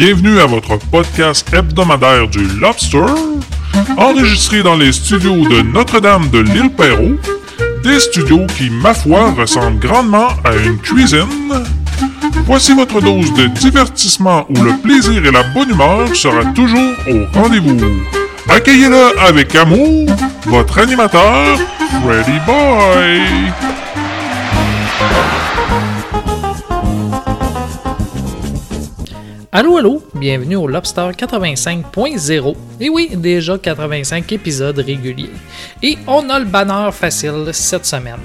Bienvenue à votre podcast hebdomadaire du Lobster, enregistré dans les studios de Notre-Dame de l'île Perrault, des studios qui, ma foi, ressemblent grandement à une cuisine. Voici votre dose de divertissement où le plaisir et la bonne humeur sera toujours au rendez-vous. Accueillez-le avec amour, votre animateur, Freddy Boy. Allô, allô, bienvenue au Lobster 85.0. Et oui, déjà 85 épisodes réguliers. Et on a le banner facile cette semaine.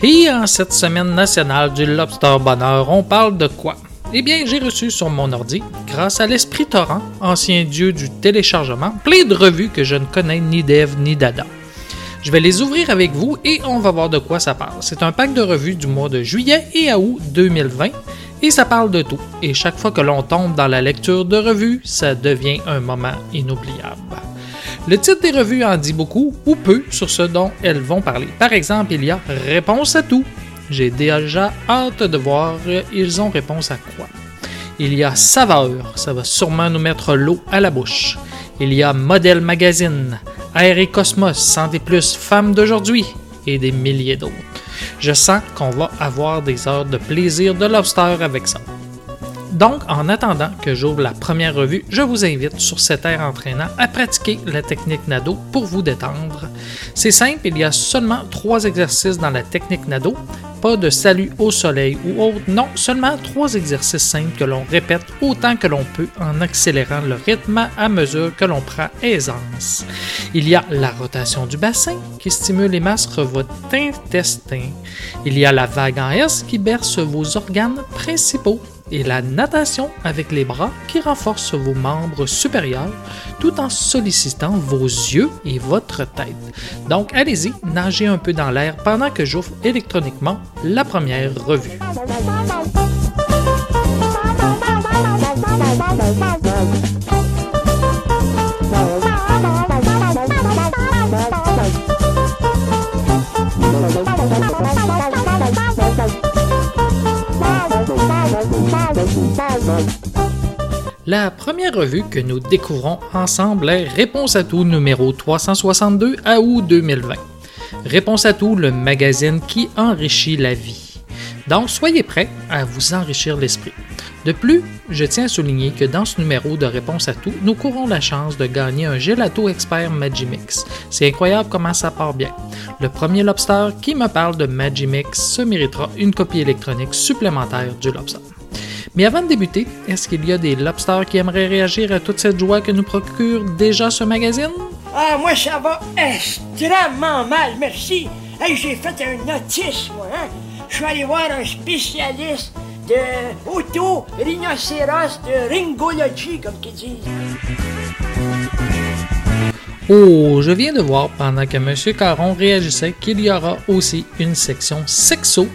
Et en cette semaine nationale du Lobster Bonheur, on parle de quoi? Eh bien, j'ai reçu sur mon ordi, grâce à l'esprit torrent, ancien dieu du téléchargement, plein de revues que je ne connais ni d'Eve ni d'Adam. Je vais les ouvrir avec vous et on va voir de quoi ça parle. C'est un pack de revues du mois de juillet et août 2020 et ça parle de tout. Et chaque fois que l'on tombe dans la lecture de revues, ça devient un moment inoubliable. Le titre des revues en dit beaucoup ou peu sur ce dont elles vont parler. Par exemple, il y a Réponse à tout. J'ai déjà hâte de voir ils ont réponse à quoi? Il y a Saveur, ça va sûrement nous mettre l'eau à la bouche. Il y a Modèle Magazine, Air et Cosmos, Santé Plus, Femmes d'aujourd'hui et des milliers d'autres. Je sens qu'on va avoir des heures de plaisir de lobster avec ça. Donc, en attendant que j'ouvre la première revue, je vous invite sur cet air entraînant à pratiquer la technique Nado pour vous détendre. C'est simple, il y a seulement trois exercices dans la technique Nado. Pas de salut au soleil ou autre, non, seulement trois exercices simples que l'on répète autant que l'on peut en accélérant le rythme à mesure que l'on prend aisance. Il y a la rotation du bassin qui stimule et masque votre intestin. Il y a la vague en S qui berce vos organes principaux et la natation avec les bras qui renforce vos membres supérieurs tout en sollicitant vos yeux et votre tête. Donc allez-y, nagez un peu dans l'air pendant que j'ouvre électroniquement la première revue. La première revue que nous découvrons ensemble est Réponse à tout numéro 362 à août 2020. Réponse à tout, le magazine qui enrichit la vie. Donc soyez prêts à vous enrichir l'esprit. De plus, je tiens à souligner que dans ce numéro de Réponse à tout, nous courons la chance de gagner un gelato expert Magimix. C'est incroyable comment ça part bien. Le premier lobster qui me parle de Magimix se méritera une copie électronique supplémentaire du lobster. Mais avant de débuter, est-ce qu'il y a des lobsters qui aimeraient réagir à toute cette joie que nous procure déjà ce magazine? Ah, moi, ça va extrêmement mal, merci. Hey, j'ai fait un notice, moi, hein? Je suis allé voir un spécialiste de auto-rhinocéros de ringologie, comme qu'ils disent. Oh, je viens de voir pendant que M. Caron réagissait qu'il y aura aussi une section sexo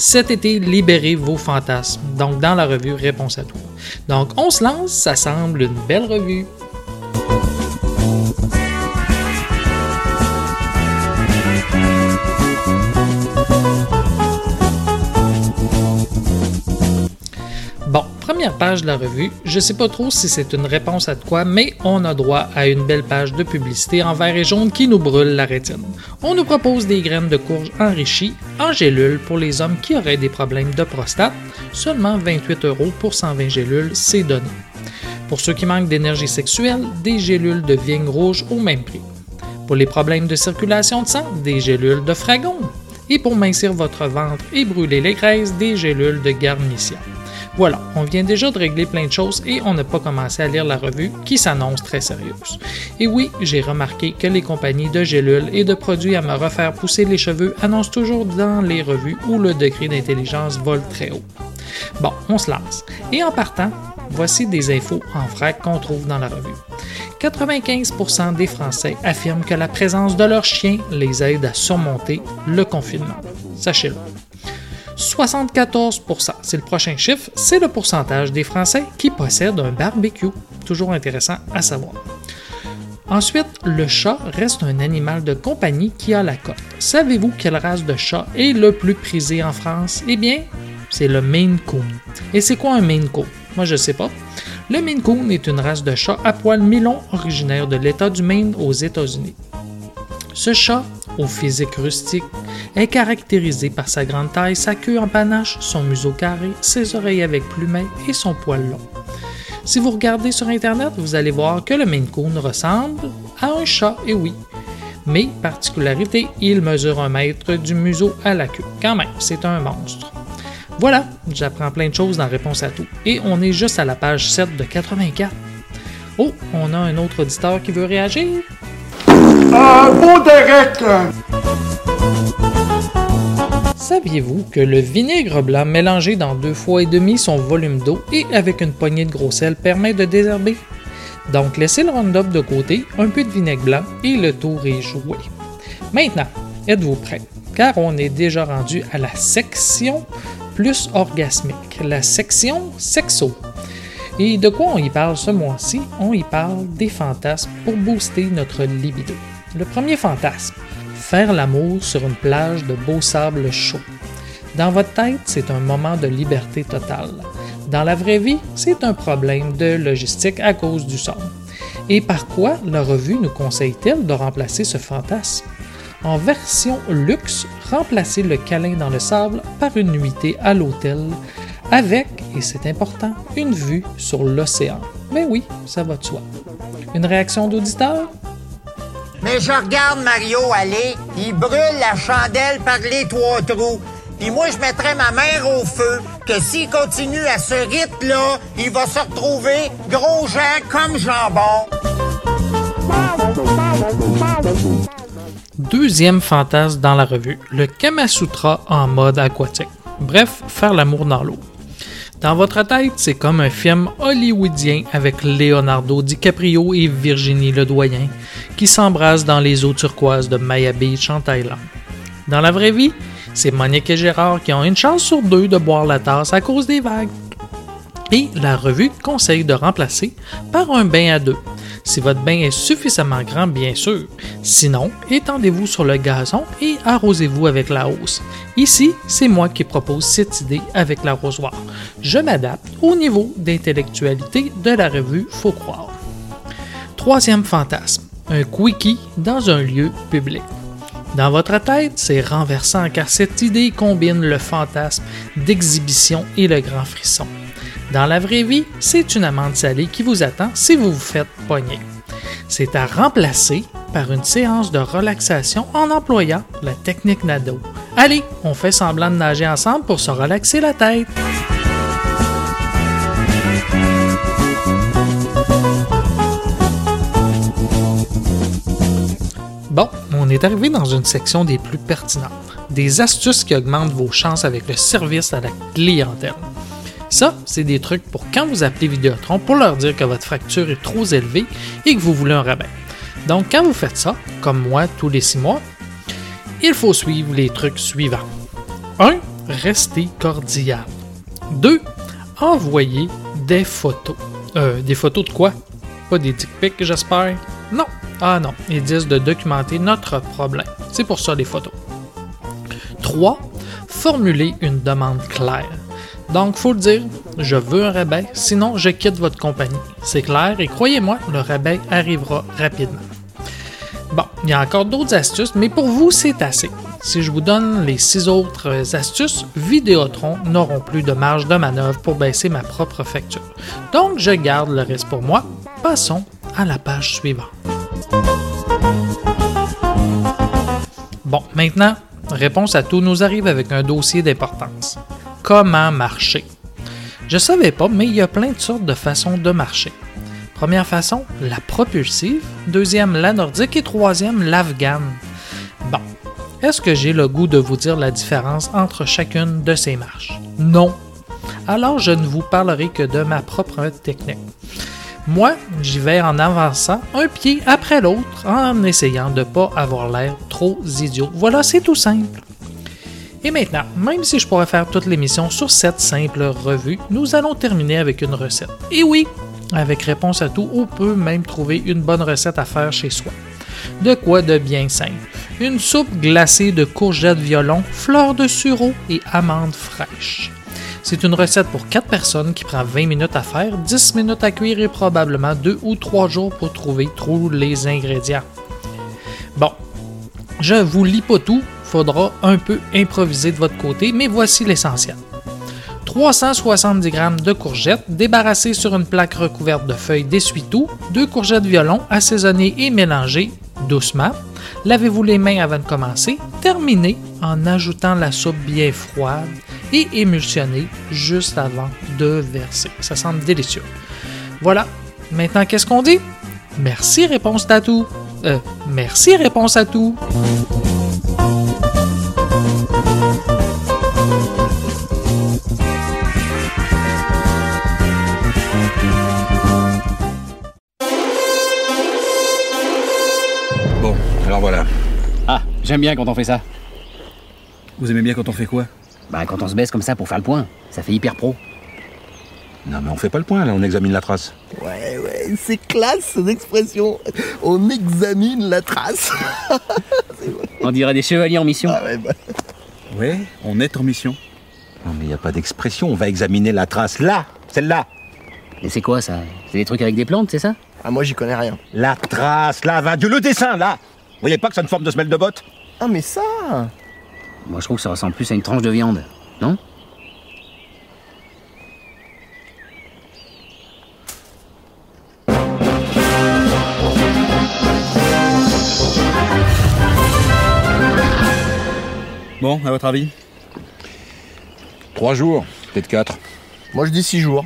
cet été, libérez vos fantasmes. Donc, dans la revue Réponse à tout. Donc, on se lance, ça semble une belle revue. Bon, première page de la revue. Je sais pas trop si c'est une réponse à quoi, mais on a droit à une belle page de publicité en vert et jaune qui nous brûle la rétine. On nous propose des graines de courge enrichies en gélules pour les hommes qui auraient des problèmes de prostate. Seulement 28 euros pour 120 gélules, c'est donné. Pour ceux qui manquent d'énergie sexuelle, des gélules de vigne rouge au même prix. Pour les problèmes de circulation de sang, des gélules de fragon. Et pour mincir votre ventre et brûler les graisses, des gélules de garnition. Voilà, on vient déjà de régler plein de choses et on n'a pas commencé à lire la revue qui s'annonce très sérieuse. Et oui, j'ai remarqué que les compagnies de gélules et de produits à me refaire pousser les cheveux annoncent toujours dans les revues où le degré d'intelligence vole très haut. Bon, on se lance. Et en partant, voici des infos en vrac qu'on trouve dans la revue. 95% des Français affirment que la présence de leur chien les aide à surmonter le confinement. Sachez-le. 74% c'est le prochain chiffre, c'est le pourcentage des Français qui possèdent un barbecue. Toujours intéressant à savoir. Ensuite, le chat reste un animal de compagnie qui a la cote. Savez-vous quelle race de chat est le plus prisé en France? Eh bien, c'est le Maine Coon. Et c'est quoi un Maine Coon? Moi, je sais pas. Le Maine Coon est une race de chat à poils mi-long originaire de l'État du Maine aux États-Unis. Ce chat, au physique rustique, est caractérisé par sa grande taille, sa queue en panache, son museau carré, ses oreilles avec plumet et son poil long. Si vous regardez sur Internet, vous allez voir que le Maine Coon ressemble à un chat, et oui. Mais, particularité, il mesure un mètre du museau à la queue. Quand même, c'est un monstre. Voilà, j'apprends plein de choses en réponse à tout. Et on est juste à la page 7 de 84. Oh, on a un autre auditeur qui veut réagir. Euh, bon Derek! Saviez-vous que le vinaigre blanc mélangé dans deux fois et demi son volume d'eau et avec une poignée de gros sel permet de désherber? Donc laissez le Roundup de côté, un peu de vinaigre blanc et le tour est joué. Maintenant, êtes-vous prêts? Car on est déjà rendu à la section plus orgasmique, la section sexo. Et de quoi on y parle ce mois-ci? On y parle des fantasmes pour booster notre libido. Le premier fantasme, faire l'amour sur une plage de beau sable chaud. Dans votre tête, c'est un moment de liberté totale. Dans la vraie vie, c'est un problème de logistique à cause du sol. Et par quoi la revue nous conseille-t-elle de remplacer ce fantasme? En version luxe, remplacez le câlin dans le sable par une nuitée à l'hôtel avec, et c'est important, une vue sur l'océan. Mais oui, ça va de soi. Une réaction d'auditeur? Mais je regarde Mario aller, il brûle la chandelle par les trois trous. Puis moi, je mettrais ma mère au feu, que s'il continue à ce rythme-là, il va se retrouver gros Jean comme jambon. Deuxième fantasme dans la revue, le Kamasutra en mode aquatique. Bref, faire l'amour dans l'eau. Dans votre tête, c'est comme un film hollywoodien avec Leonardo DiCaprio et Virginie Ledoyen qui s'embrassent dans les eaux turquoises de Maya Beach en Thaïlande. Dans la vraie vie, c'est Monique et Gérard qui ont une chance sur deux de boire la tasse à cause des vagues. Et la revue conseille de remplacer par un bain à deux. Si votre bain est suffisamment grand, bien sûr. Sinon, étendez-vous sur le gazon et arrosez-vous avec la hausse. Ici, c'est moi qui propose cette idée avec l'arrosoir. Je m'adapte au niveau d'intellectualité de la revue Faut croire. Troisième fantasme, un quickie dans un lieu public. Dans votre tête, c'est renversant car cette idée combine le fantasme d'exhibition et le grand frisson. Dans la vraie vie, c'est une amende salée qui vous attend si vous vous faites pogner. C'est à remplacer par une séance de relaxation en employant la technique Nado. Allez, on fait semblant de nager ensemble pour se relaxer la tête. Bon, on est arrivé dans une section des plus pertinentes, des astuces qui augmentent vos chances avec le service à la clientèle. Ça, c'est des trucs pour quand vous appelez Vidéotron pour leur dire que votre facture est trop élevée et que vous voulez un rabais. Donc, quand vous faites ça, comme moi tous les six mois, il faut suivre les trucs suivants. 1. Restez cordial. 2. Envoyez des photos. Euh, des photos de quoi? Pas des dick pics, j'espère? Non. Ah non, ils disent de documenter notre problème. C'est pour ça les photos. 3. Formulez une demande claire. Donc, faut le dire, je veux un rabais, sinon je quitte votre compagnie. C'est clair et croyez-moi, le rabais arrivera rapidement. Bon, il y a encore d'autres astuces, mais pour vous, c'est assez. Si je vous donne les six autres astuces, Vidéotron n'auront plus de marge de manœuvre pour baisser ma propre facture. Donc, je garde le reste pour moi. Passons à la page suivante. Bon, maintenant, réponse à tout nous arrive avec un dossier d'importance. Comment marcher? Je savais pas, mais il y a plein de sortes de façons de marcher. Première façon, la propulsive. Deuxième, la nordique. Et troisième, l'afghane. Bon, est-ce que j'ai le goût de vous dire la différence entre chacune de ces marches? Non. Alors je ne vous parlerai que de ma propre technique. Moi, j'y vais en avançant un pied après l'autre en essayant de ne pas avoir l'air trop idiot. Voilà, c'est tout simple. Et maintenant, même si je pourrais faire toute l'émission sur cette simple revue, nous allons terminer avec une recette. Et oui, avec réponse à tout ou peut même trouver une bonne recette à faire chez soi. De quoi de bien simple. Une soupe glacée de courgettes violon, fleurs de sureau et amandes fraîches. C'est une recette pour 4 personnes qui prend 20 minutes à faire, 10 minutes à cuire et probablement 2 ou 3 jours pour trouver tous les ingrédients. Bon, je vous lis pas tout, faudra un peu improviser de votre côté, mais voici l'essentiel. 370 g de courgettes débarrassées sur une plaque recouverte de feuilles d'essuie-tout, 2 courgettes violon assaisonnées et mélangées doucement. Lavez-vous les mains avant de commencer. Terminez en ajoutant la soupe bien froide et émulsionnée juste avant de verser. Ça semble délicieux. Voilà. Maintenant, qu'est-ce qu'on dit? Merci, réponse à tout. Euh, merci, réponse à tout. Alors voilà. Ah, j'aime bien quand on fait ça. Vous aimez bien quand on fait quoi? Bah, quand on se baisse comme ça pour faire le point, ça fait hyper pro. Non, mais on fait pas le point, là, on examine la trace. Ouais, ouais, c'est classe cette expression. On examine la trace. On dirait des chevaliers en mission. Ah ouais, bah. Ouais, on est en mission. Non, mais y a pas d'expression, on va examiner la trace là, celle-là. Mais c'est quoi ça? C'est des trucs avec des plantes, c'est ça? Ah, moi j'y connais rien. La trace, là, va, Dieu, le dessin, là Vous voyez pas que ça a une forme de semelle de botte? Ah, mais ça Moi, je trouve que ça ressemble plus à une tranche de viande, non? Bon, à votre avis? Trois jours, peut-être quatre. Moi je dis six jours.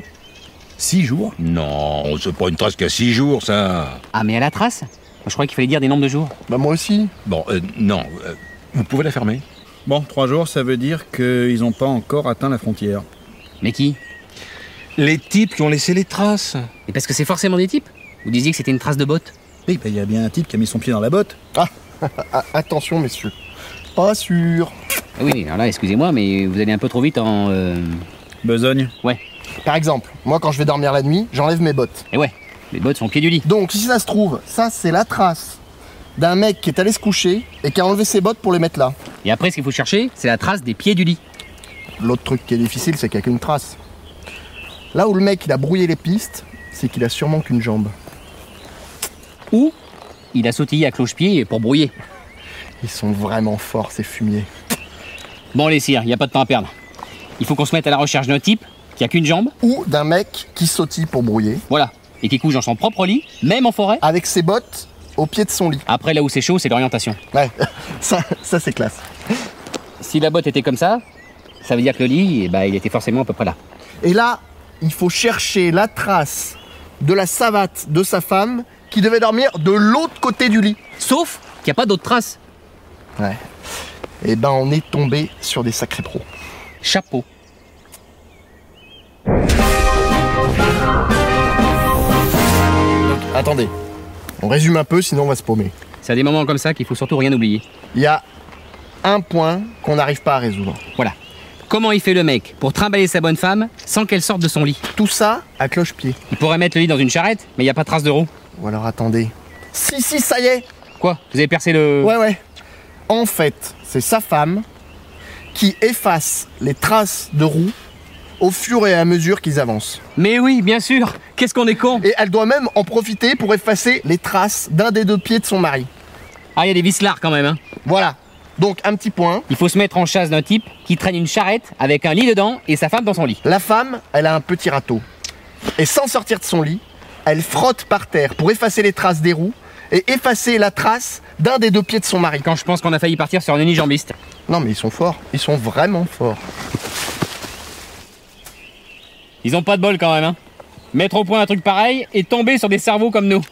Six jours? Non, c'est pas une trace qui a six jours, ça. Ah, mais à la trace? Je croyais qu'il fallait dire des nombres de jours. Bah, moi aussi. Bon, euh, non, euh, vous pouvez la fermer. Bon, trois jours, ça veut dire qu'ils n'ont pas encore atteint la frontière. Mais qui? Les types qui ont laissé les traces. Et parce que c'est forcément des types? Vous disiez que c'était une trace de botte Oui, bah, il y a bien un type qui a mis son pied dans la botte. Ah, attention, messieurs. Pas sûr. Ah Oui, alors là, excusez-moi, mais vous allez un peu trop vite en... euh, Besogne. Ouais, Par exemple, moi quand je vais dormir la nuit, j'enlève mes bottes. et ouais, les bottes sont au pied du lit. Donc, si ça se trouve, ça c'est la trace d'un mec qui est allé se coucher et qui a enlevé ses bottes pour les mettre là. Et après, ce qu'il faut chercher, c'est la trace des pieds du lit. L'autre truc qui est difficile, c'est qu'il n'y a qu'une trace. Là où le mec il a brouillé les pistes, c'est qu'il a sûrement qu'une jambe. Ou il a sautillé à cloche-pied pour brouiller. Ils sont vraiment forts ces fumiers. Bon, les cires, il a pas de temps à perdre. Il faut qu'on se mette à la recherche d'un type qui a qu'une jambe, Ou d'un mec qui sautille pour brouiller, voilà, et qui couche dans son propre lit, même en forêt. avec ses bottes au pied de son lit. Après, là où c'est chaud, c'est l'orientation. Ouais, ça, ça c'est classe. Si la botte était comme ça, ça veut dire que le lit, eh ben, il était forcément à peu près là. Et là, il faut chercher la trace de la savate de sa femme qui devait dormir de l'autre côté du lit. Sauf qu'il n'y a pas d'autres traces. Ouais. Et ben on est tombé sur des sacrés pros. Chapeau. Attendez, on résume un peu sinon on va se paumer. C'est à des moments comme ça qu'il faut surtout rien oublier. Il y a un point qu'on n'arrive pas à résoudre. Voilà. Comment il fait le mec pour trimballer sa bonne femme sans qu'elle sorte de son lit? Tout ça à cloche-pied. Il pourrait mettre le lit dans une charrette, mais il n'y a pas de trace de roue. Ou alors attendez. Si, si, ça y est Quoi? Vous avez percé le... Ouais, ouais. En fait, c'est sa femme qui efface les traces de roue au fur et à mesure qu'ils avancent. Mais oui, bien sûr Qu'est-ce qu'on est con Et elle doit même en profiter pour effacer les traces d'un des deux pieds de son mari. Ah, il y a des vislards quand même, hein. Voilà. Donc un petit point. Il faut se mettre en chasse d'un type qui traîne une charrette avec un lit dedans et sa femme dans son lit. La femme, elle a un petit râteau. Et sans sortir de son lit, elle frotte par terre pour effacer les traces des roues et effacer la trace d'un des deux pieds de son mari. Quand je pense qu'on a failli partir sur un unijambiste. Non mais ils sont forts. Ils sont vraiment forts. Ils ont pas de bol quand même, hein. Mettre au point un truc pareil et tomber sur des cerveaux comme nous.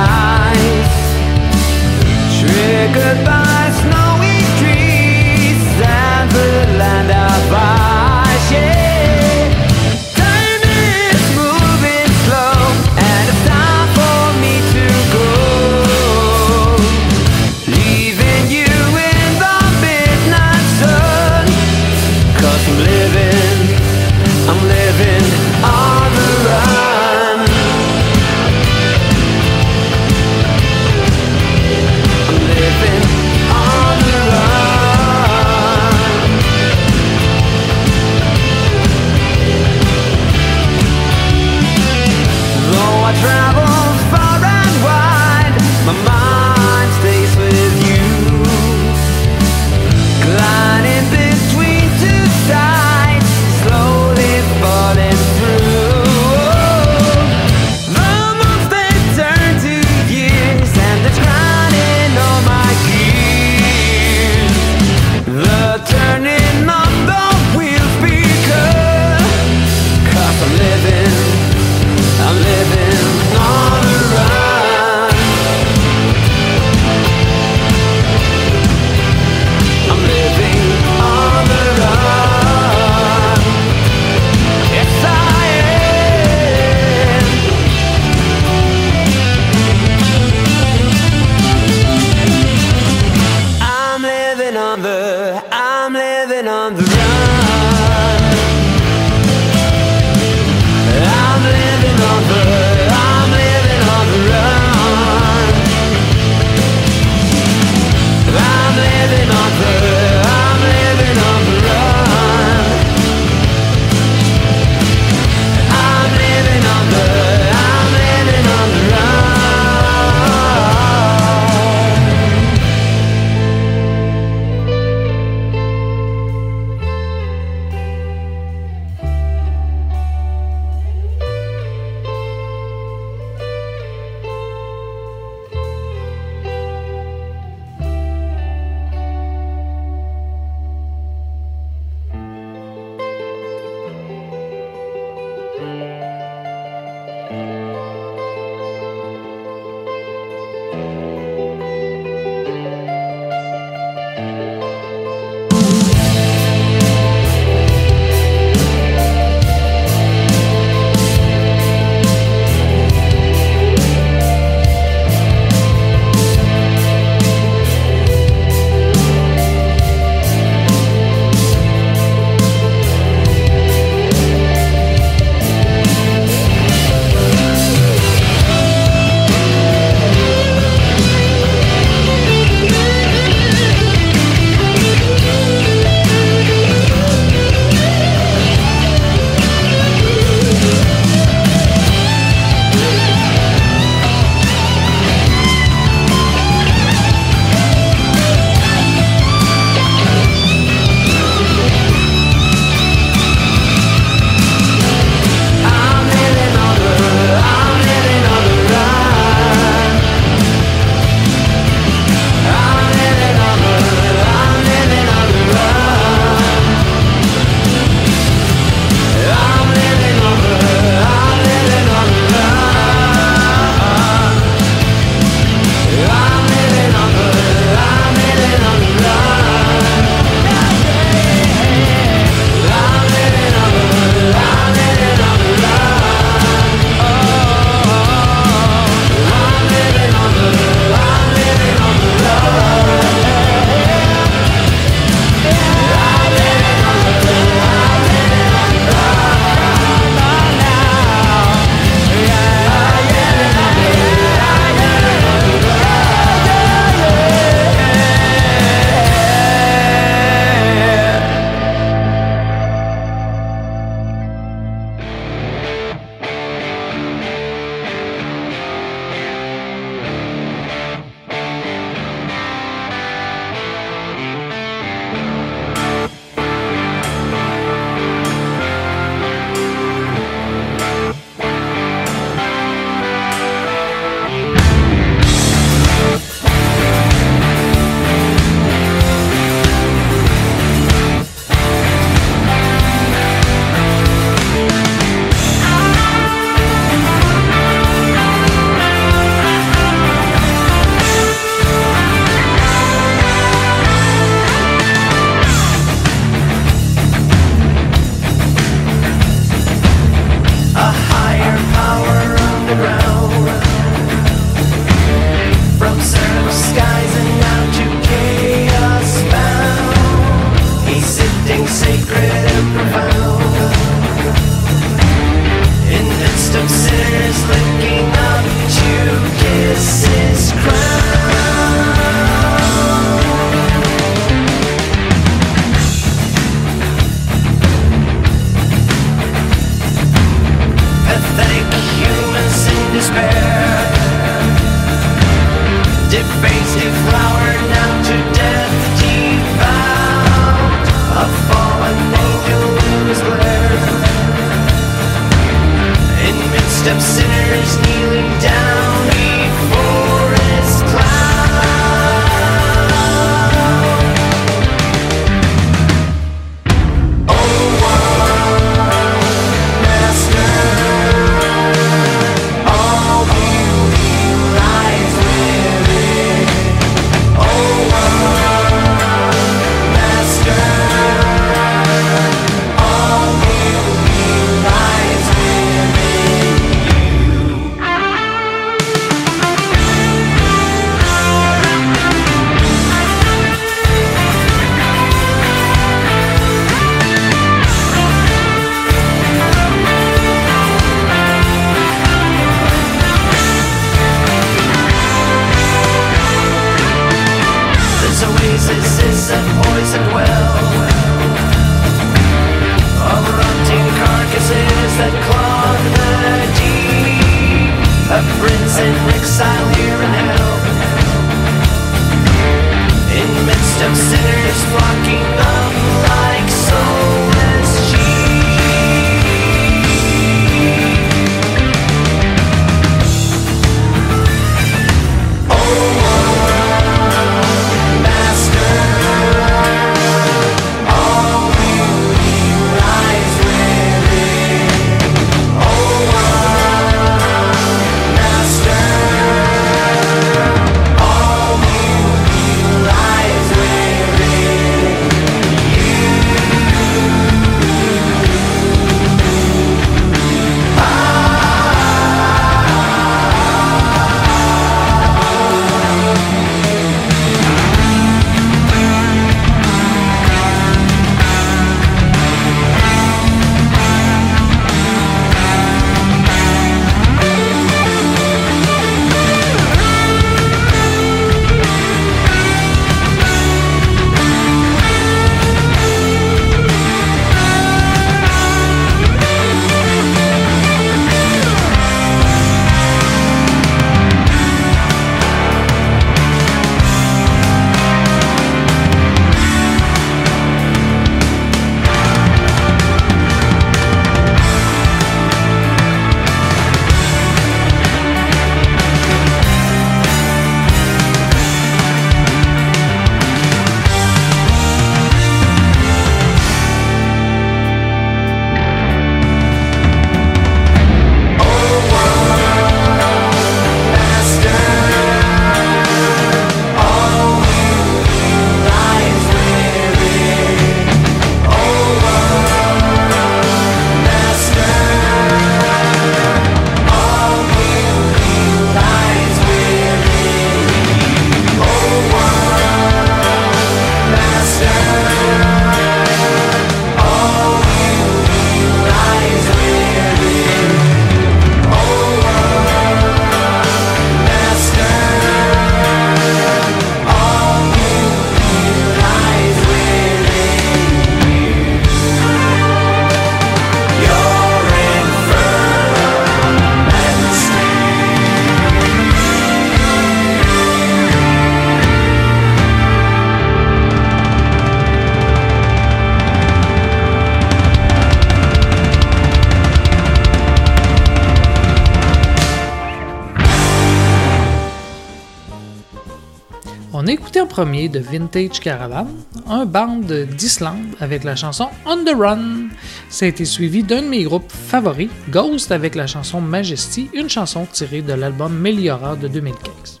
Premier de Vintage Caravan, un band d'Islande avec la chanson On the Run. Ça a été suivi d'un de mes groupes favoris, Ghost avec la chanson Majesty, une chanson tirée de l'album Meliora de 2015.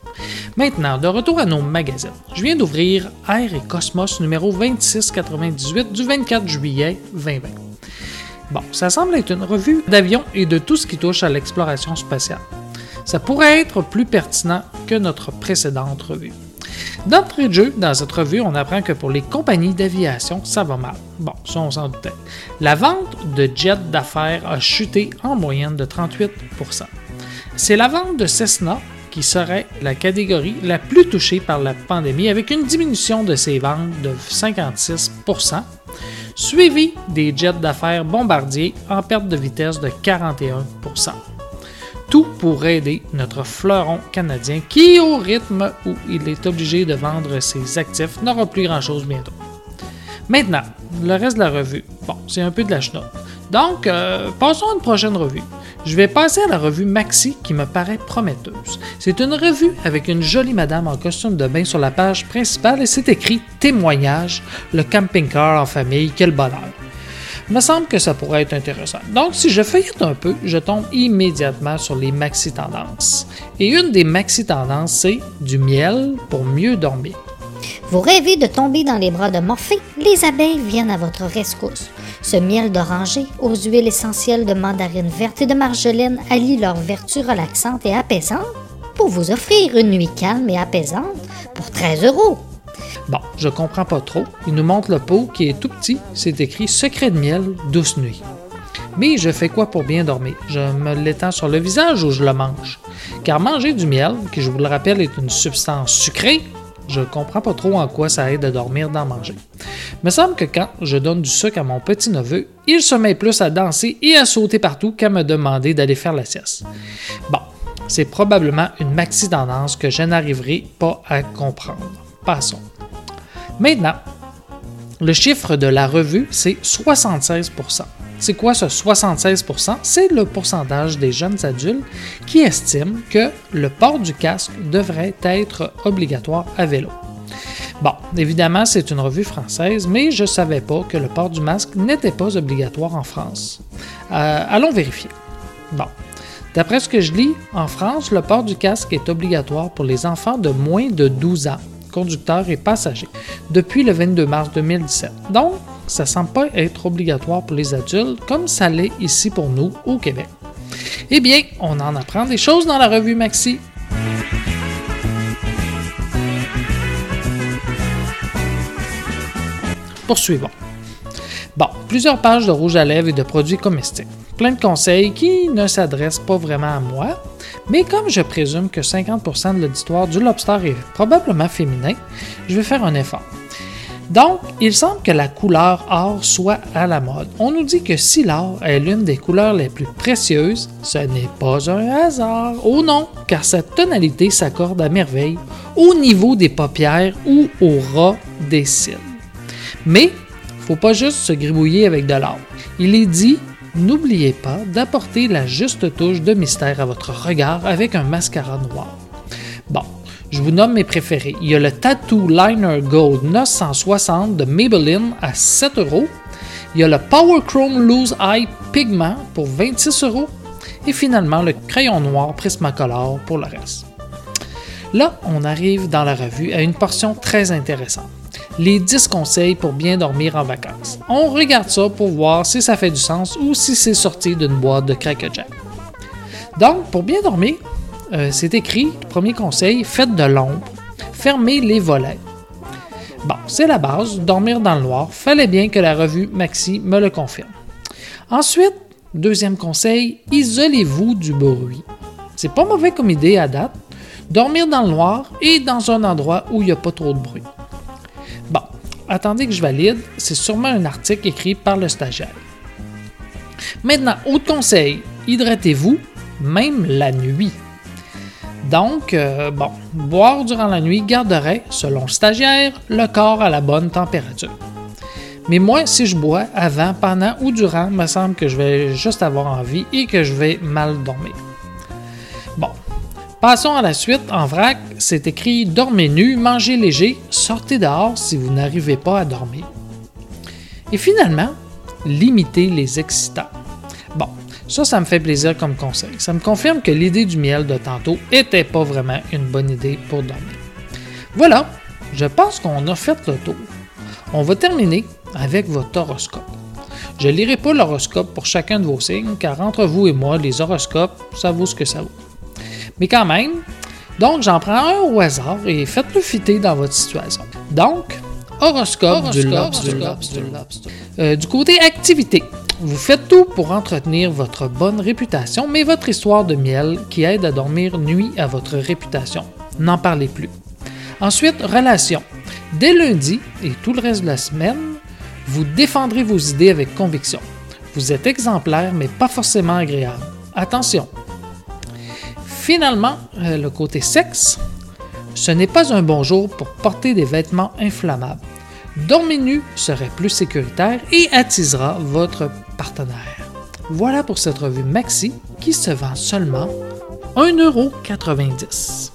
Maintenant, de retour à nos magazines. Je viens d'ouvrir Air et Cosmos numéro 2698 du 24 juillet 2020. Bon, ça semble être une revue d'avions et de tout ce qui touche à l'exploration spatiale. Ça pourrait être plus pertinent que notre précédente revue. D'entrée de jeu, dans cette revue, on apprend que pour les compagnies d'aviation, ça va mal. Bon, ça on s'en doutait. La vente de jets d'affaires a chuté en moyenne de 38% C'est la vente de Cessna qui serait la catégorie la plus touchée par la pandémie avec une diminution de ses ventes de 56% suivi des jets d'affaires bombardiers en perte de vitesse de 41 tout pour aider notre fleuron canadien qui, au rythme où il est obligé de vendre ses actifs, n'aura plus grand-chose bientôt. Maintenant, le reste de la revue, bon, c'est un peu de la chenoute. Donc, euh, passons à une prochaine revue. Je vais passer à la revue Maxi qui me paraît prometteuse. C'est une revue avec une jolie madame en costume de bain sur la page principale et c'est écrit Témoignage, le camping-car en famille, quel bonheur. Me semble que ça pourrait être intéressant. Donc, si je feuillette un peu, je tombe immédiatement sur les maxi tendances. Et une des maxi tendances, c'est du miel pour mieux dormir. Vous rêvez de tomber dans les bras de Morphée? Les abeilles viennent à votre rescousse. Ce miel d'oranger aux huiles essentielles de mandarine verte et de marjolaine allie leurs vertus relaxantes et apaisantes pour vous offrir une nuit calme et apaisante pour 13 euros. Bon, je comprends pas trop. Il nous montre le pot qui est tout petit. C'est écrit Secret de miel, douce nuit. Mais je fais quoi pour bien dormir? Je me l'étends sur le visage ou je le mange? Car manger du miel, qui je vous le rappelle est une substance sucrée, je comprends pas trop en quoi ça aide à dormir d'en manger. Me semble que quand je donne du sucre à mon petit-neveu, il se met plus à danser et à sauter partout qu'à me demander d'aller faire la sieste. Bon, c'est probablement une maxi tendance que je n'arriverai pas à comprendre. Passons. Maintenant, le chiffre de la revue, c'est 76% C'est quoi ce 76% C'est le pourcentage des jeunes adultes qui estiment que le port du casque devrait être obligatoire à vélo. Bon, évidemment, c'est une revue française, mais je ne savais pas que le port du masque n'était pas obligatoire en France. Euh, allons vérifier. Bon. D'après ce que je lis, en France, le port du casque est obligatoire pour les enfants de moins de 12 ans, conducteurs et passagers, depuis le 22 mars 2017. Donc, ça ne semble pas être obligatoire pour les adultes comme ça l'est ici pour nous au Québec. Eh bien, on en apprend des choses dans la revue Maxi. Poursuivons. Bon, plusieurs pages de rouge à lèvres et de produits comestibles. Plein de conseils qui ne s'adressent pas vraiment à moi, mais comme je présume que 50% de l'auditoire du Lobster est probablement féminin, je vais faire un effort. Donc, il semble que la couleur or soit à la mode. On nous dit que si l'or est l'une des couleurs les plus précieuses, ce n'est pas un hasard. Oh non, car cette tonalité s'accorde à merveille au niveau des paupières ou au ras des cils. Mais, faut pas juste se gribouiller avec de l'or. Il est dit N'oubliez pas d'apporter la juste touche de mystère à votre regard avec un mascara noir. Bon, je vous nomme mes préférés. Il y a le Tattoo Liner Gold 960 de Maybelline à 7 euros. Il y a le Power Chrome Loose Eye Pigment pour 26 euros. Et finalement, le crayon noir Prismacolor pour le reste. Là, on arrive dans la revue à une portion très intéressante. Les 10 conseils pour bien dormir en vacances. On regarde ça pour voir si ça fait du sens ou si c'est sorti d'une boîte de Cracker Jack. Donc, pour bien dormir, euh, c'est écrit, premier conseil, faites de l'ombre, fermez les volets. Bon, c'est la base, dormir dans le noir, fallait bien que la revue Maxi me le confirme. Ensuite, deuxième conseil, isolez-vous du bruit. C'est pas mauvais comme idée à date, dormir dans le noir et dans un endroit où il n'y a pas trop de bruit. Bon, attendez que je valide, c'est sûrement un article écrit par le stagiaire. Maintenant, autre conseil, hydratez-vous, même la nuit. Donc, euh, bon, boire durant la nuit garderait, selon le stagiaire, le corps à la bonne température. Mais moi, si je bois avant, pendant ou durant, me semble que je vais juste avoir envie et que je vais mal dormir. Bon, passons à la suite. En vrac, c'est écrit Dormez nu, mangez léger, sortez dehors si vous n'arrivez pas à dormir. Et finalement, limitez les excitants. Bon, ça, ça me fait plaisir comme conseil. Ça me confirme que l'idée du miel de tantôt était pas vraiment une bonne idée pour dormir. Voilà, je pense qu'on a fait le tour. On va terminer avec votre horoscope. Je ne lirai pas l'horoscope pour chacun de vos signes, car entre vous et moi, les horoscopes, ça vaut ce que ça vaut. Mais quand même, donc j'en prends un au hasard et faites-le fitter dans votre situation. Donc, horoscope, du lobster. Euh, du côté activité, vous faites tout pour entretenir votre bonne réputation, mais votre histoire de miel qui aide à dormir nuit à votre réputation. N'en parlez plus. Ensuite, relation. Dès lundi et tout le reste de la semaine, vous défendrez vos idées avec conviction. Vous êtes exemplaire, mais pas forcément agréable. Attention. Finalement, euh, le côté sexe. Ce n'est pas un bon jour pour porter des vêtements inflammables. Dormir nu serait plus sécuritaire et attisera votre partenaire. Voilà pour cette revue Maxi qui se vend seulement 1,90€.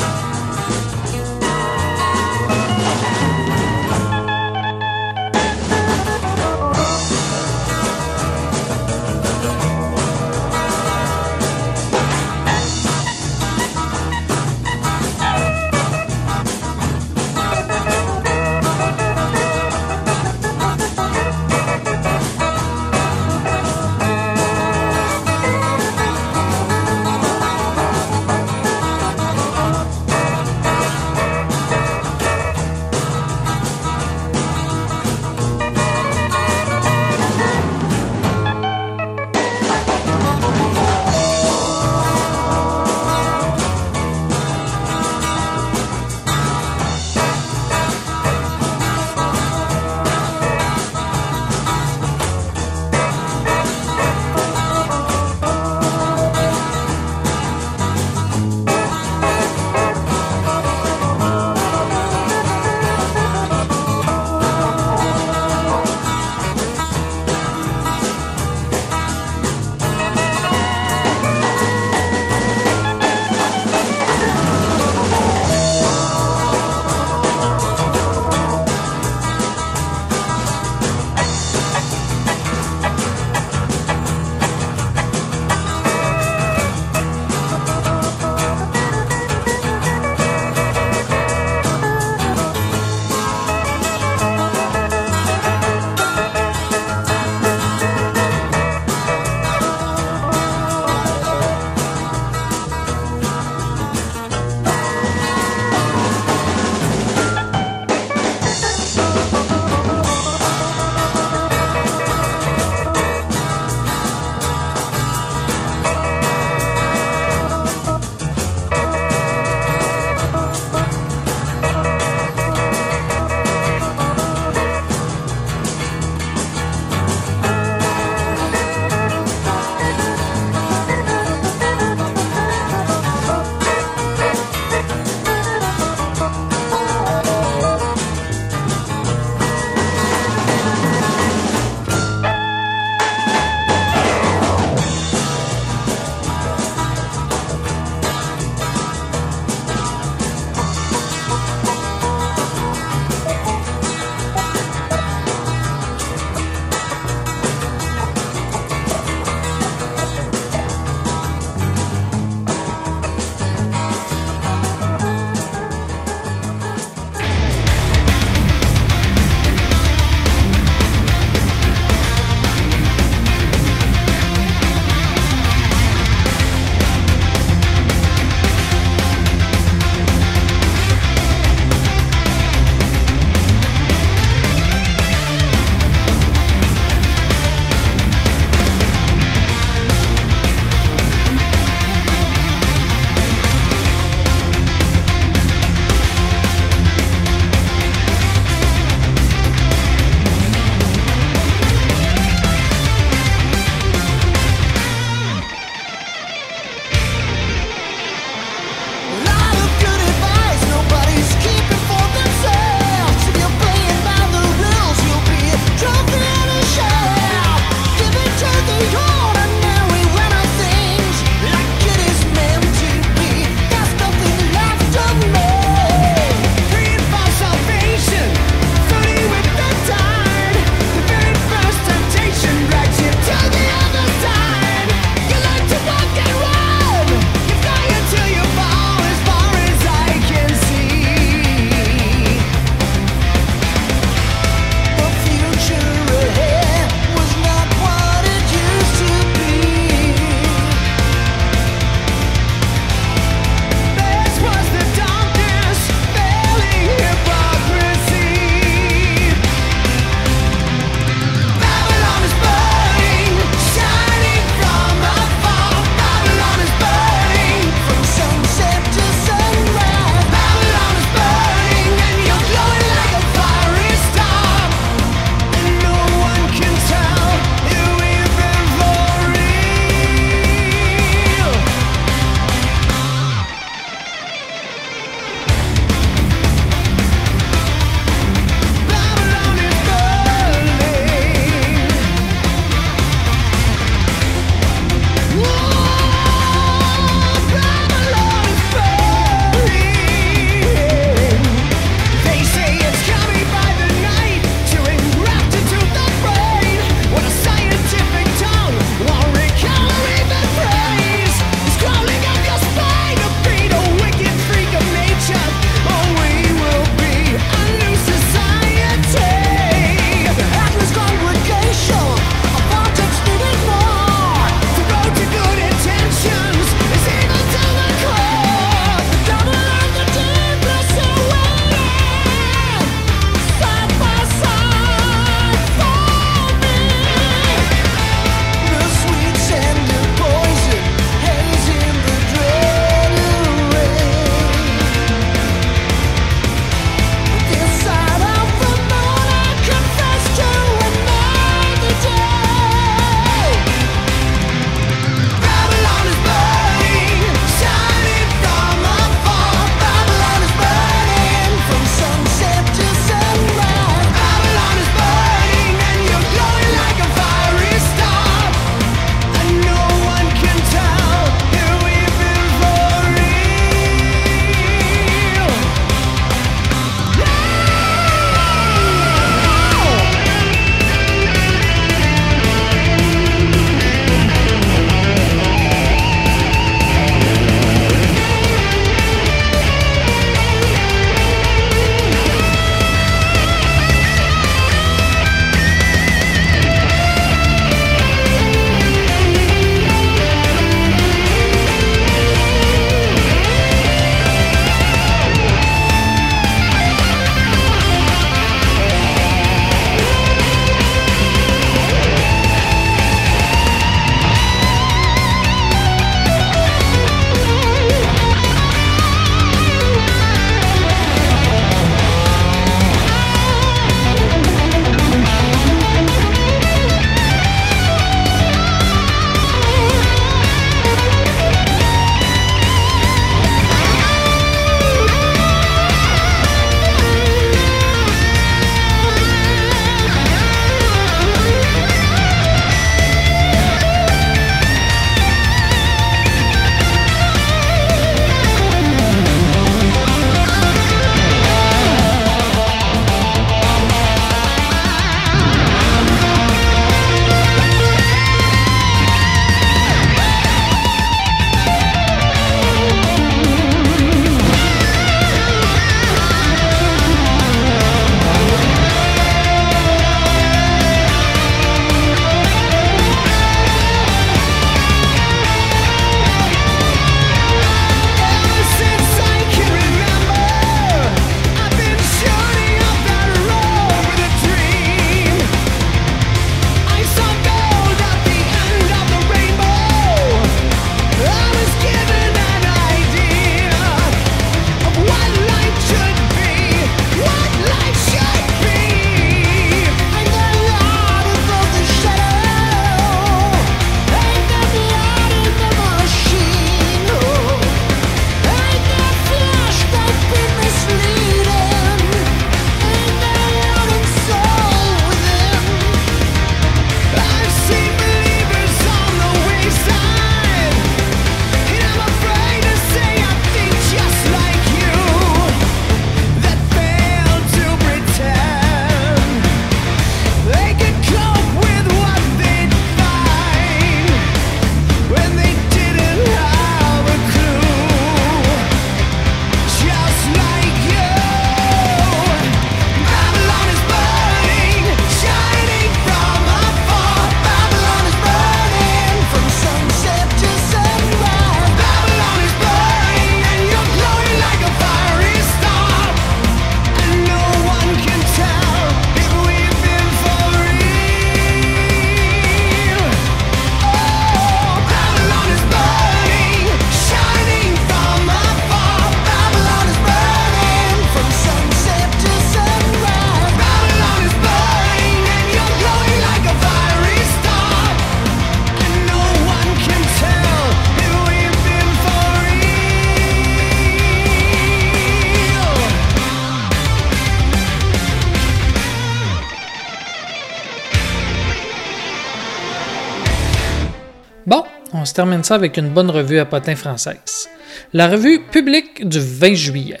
On se termine ça avec une bonne revue à potins française. La revue publique du 20 juillet.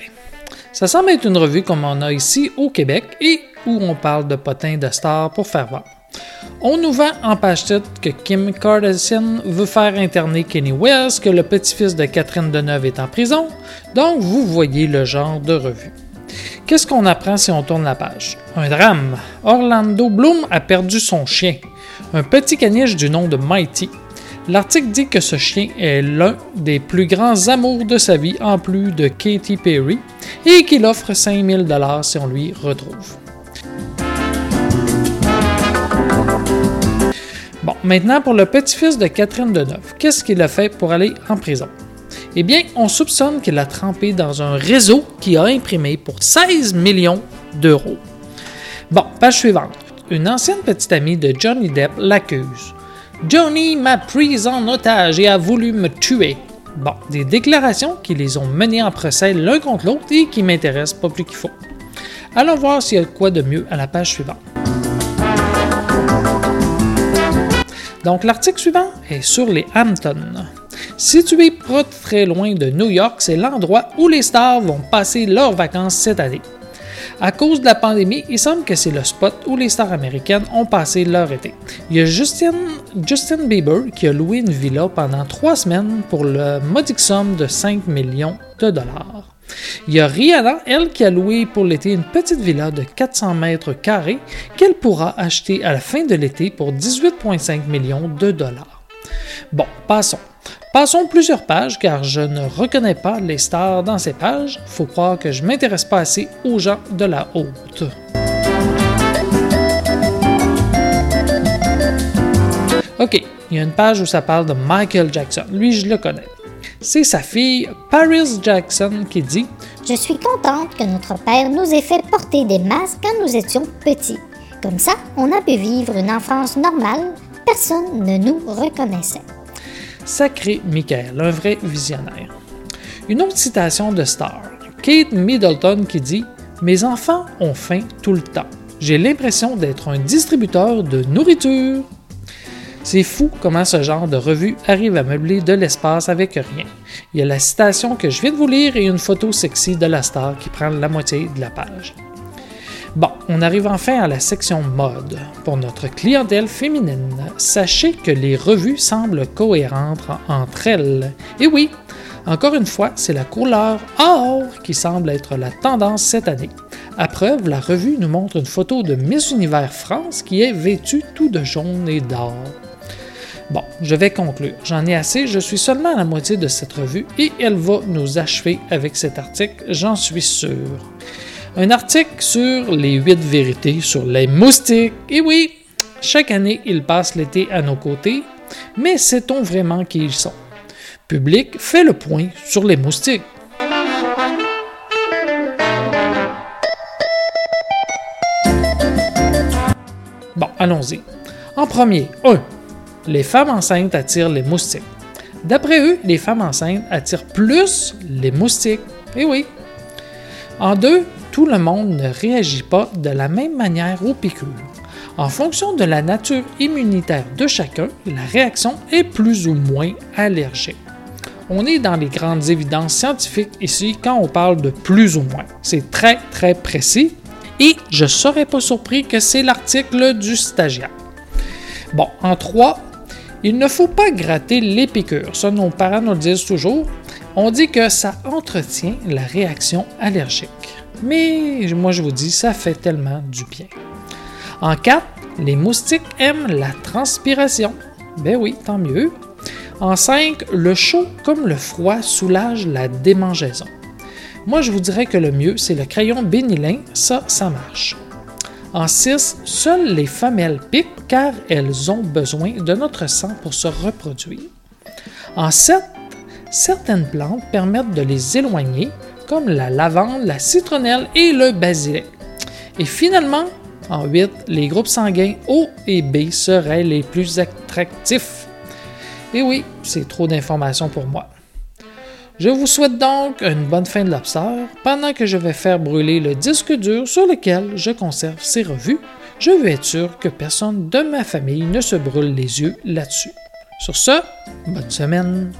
Ça semble être une revue comme on a ici au Québec et où on parle de potins de stars pour faire voir. On nous vend en page titre que Kim Kardashian veut faire interner Kenny West, que le petit-fils de Catherine Deneuve est en prison, donc vous voyez le genre de revue. Qu'est-ce qu'on apprend si on tourne la page? Un drame. Orlando Bloom a perdu son chien, un petit caniche du nom de Mighty. L'article dit que ce chien est l'un des plus grands amours de sa vie en plus de Katy Perry et qu'il offre 5000 dollars si on lui retrouve. Bon, maintenant pour le petit-fils de Catherine Deneuve, qu'est-ce qu'il a fait pour aller en prison? Eh bien, on soupçonne qu'il a trempé dans un réseau qui a imprimé pour 16 millions d'euros. Bon, page suivante. Une ancienne petite amie de Johnny Depp l'accuse. Johnny m'a pris en otage et a voulu me tuer. Bon, des déclarations qui les ont menés en procès l'un contre l'autre et qui m'intéressent pas plus qu'il faut. Allons voir s'il y a quoi de mieux à la page suivante. Donc, l'article suivant est sur les Hamptons. Situé pas très loin de New York, c'est l'endroit où les stars vont passer leurs vacances cette année. À cause de la pandémie, il semble que c'est le spot où les stars américaines ont passé leur été. Il y a Justin, Bieber qui a loué une villa pendant trois semaines pour le modique somme de 5 millions de dollars. Il y a Rihanna, elle, qui a loué pour l'été une petite villa de 400 mètres carrés qu'elle pourra acheter à la fin de l'été pour 18,5 millions de dollars. Bon, passons. Passons plusieurs pages car je ne reconnais pas les stars dans ces pages. Faut croire que je m'intéresse pas assez aux gens de la haute. Ok, il y a une page où ça parle de Michael Jackson. Lui, je le connais. C'est sa fille Paris Jackson qui dit Je suis contente que notre père nous ait fait porter des masques quand nous étions petits. Comme ça, on a pu vivre une enfance normale. Personne ne nous reconnaissait. Sacré Michael, un vrai visionnaire. Une autre citation de Star, Kate Middleton qui dit Mes enfants ont faim tout le temps. J'ai l'impression d'être un distributeur de nourriture. C'est fou comment ce genre de revue arrive à meubler de l'espace avec rien. Il y a la citation que je viens de vous lire et une photo sexy de la star qui prend la moitié de la page. Bon, on arrive enfin à la section mode. Pour notre clientèle féminine, sachez que les revues semblent cohérentes entre elles. Et oui, encore une fois, c'est la couleur or qui semble être la tendance cette année. À preuve, la revue nous montre une photo de Miss Univers France qui est vêtue tout de jaune et d'or. Bon, je vais conclure. J'en ai assez, je suis seulement à la moitié de cette revue et elle va nous achever avec cet article, j'en suis sûr. Un article sur les 8 vérités sur les moustiques. Et oui, chaque année, ils passent l'été à nos côtés, mais sait-on vraiment qui ils sont? Public fait le point sur les moustiques. Bon, allons-y. En premier, 1. Les femmes enceintes attirent les moustiques. D'après eux, les femmes enceintes attirent plus les moustiques. Eh oui. En deux, tout le monde ne réagit pas de la même manière aux piqûres. En fonction de la nature immunitaire de chacun, la réaction est plus ou moins allergique. On est dans les grandes évidences scientifiques ici quand on parle de plus ou moins. C'est très très précis et je ne serais pas surpris que c'est l'article du stagiaire. Bon, en 3, il ne faut pas gratter les piqûres. Ça, nos parents nous le disent toujours. On dit que ça entretient la réaction allergique. Mais moi, je vous dis, ça fait tellement du bien. En 4, les moustiques aiment la transpiration. Ben oui, tant mieux. En 5, le chaud comme le froid soulage la démangeaison. Moi, je vous dirais que le mieux, c'est le crayon bénilin. Ça, ça marche. En 6, seules les femelles piquent car elles ont besoin de notre sang pour se reproduire. En 7, certaines plantes permettent de les éloigner, comme la lavande, la citronnelle et le basilic. Et finalement, en 8, les groupes sanguins O et B seraient les plus attractifs. Et oui, c'est trop d'informations pour moi. Je vous souhaite donc une bonne fin de lobster pendant que je vais faire brûler le disque dur sur lequel je conserve ces revues. Je veux être sûr que personne de ma famille ne se brûle les yeux là-dessus. Sur ce, bonne semaine.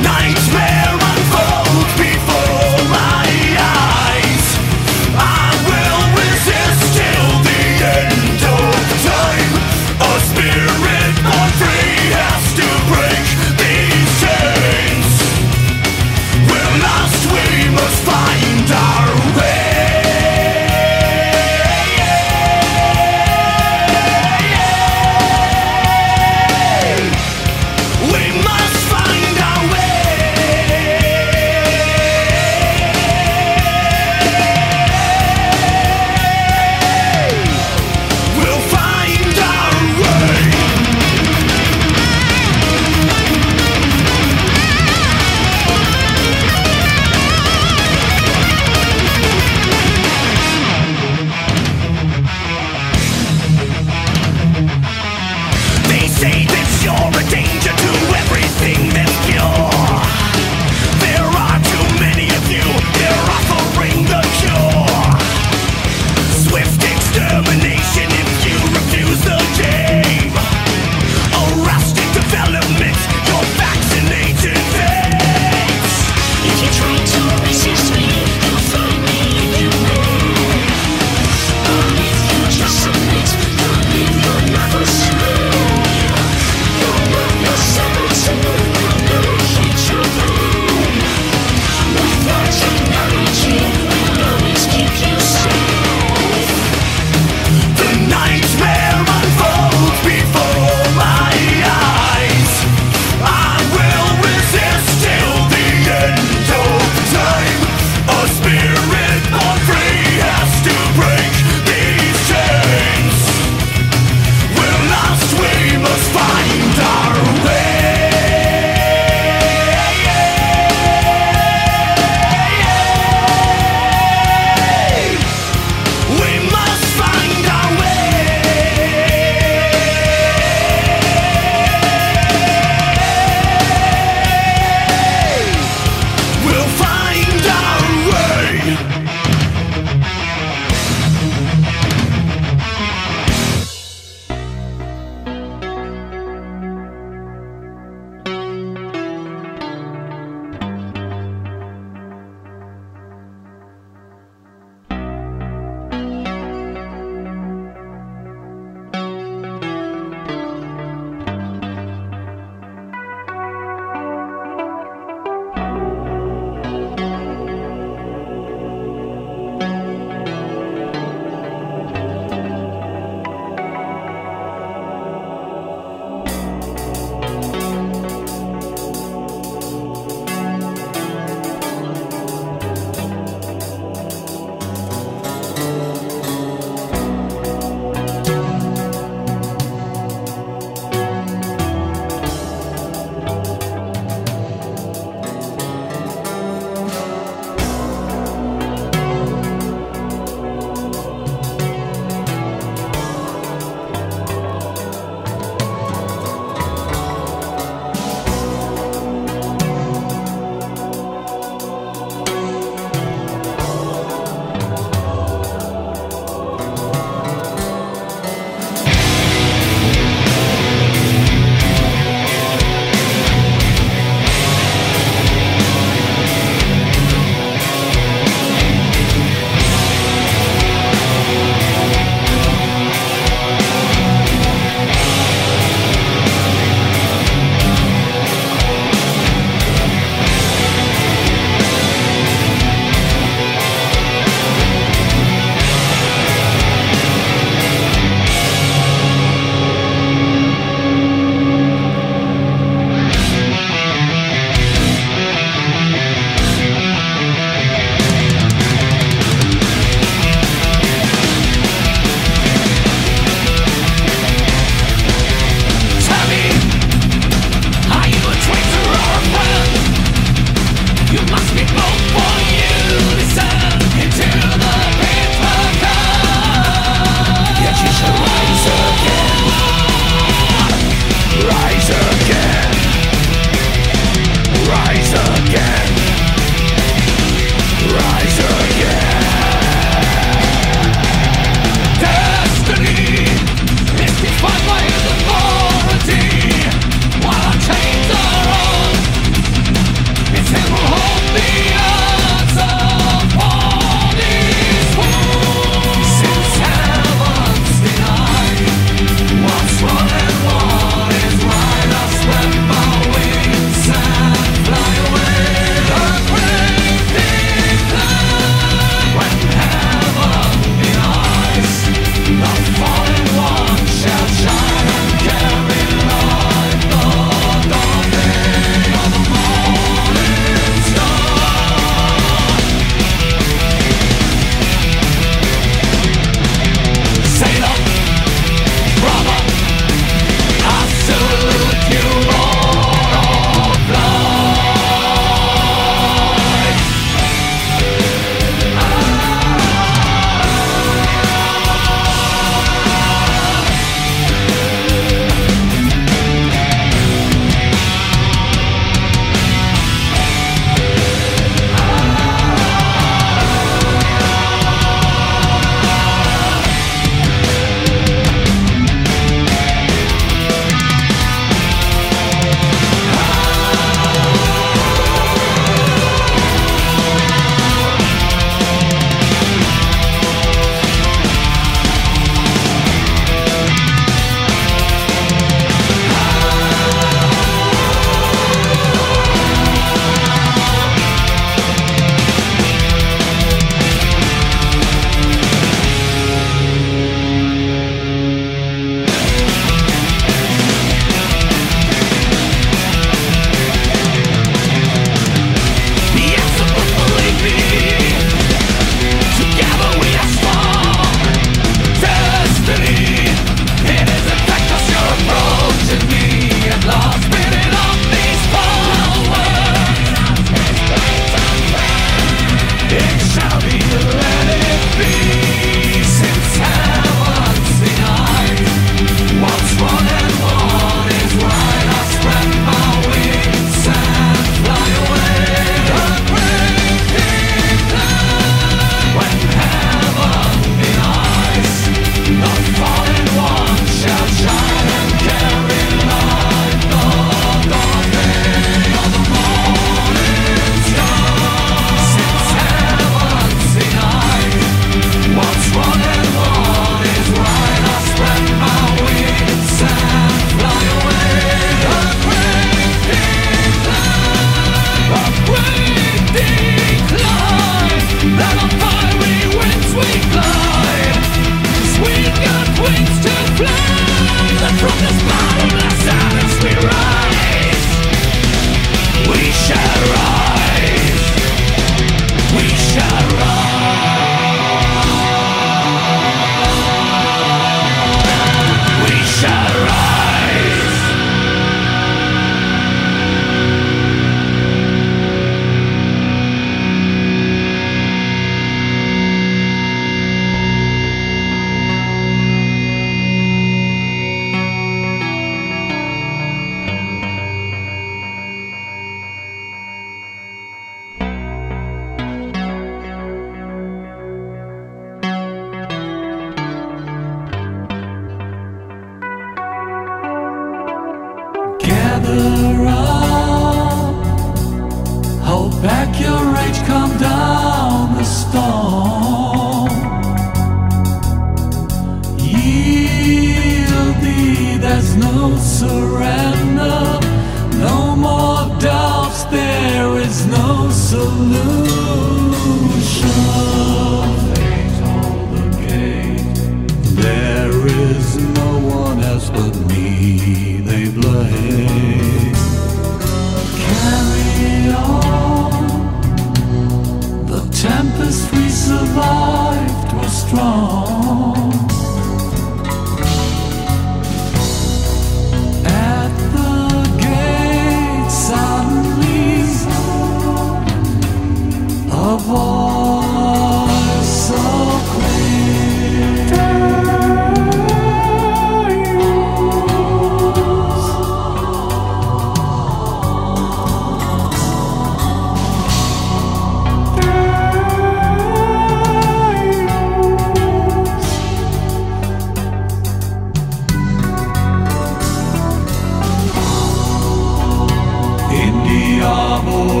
L'amour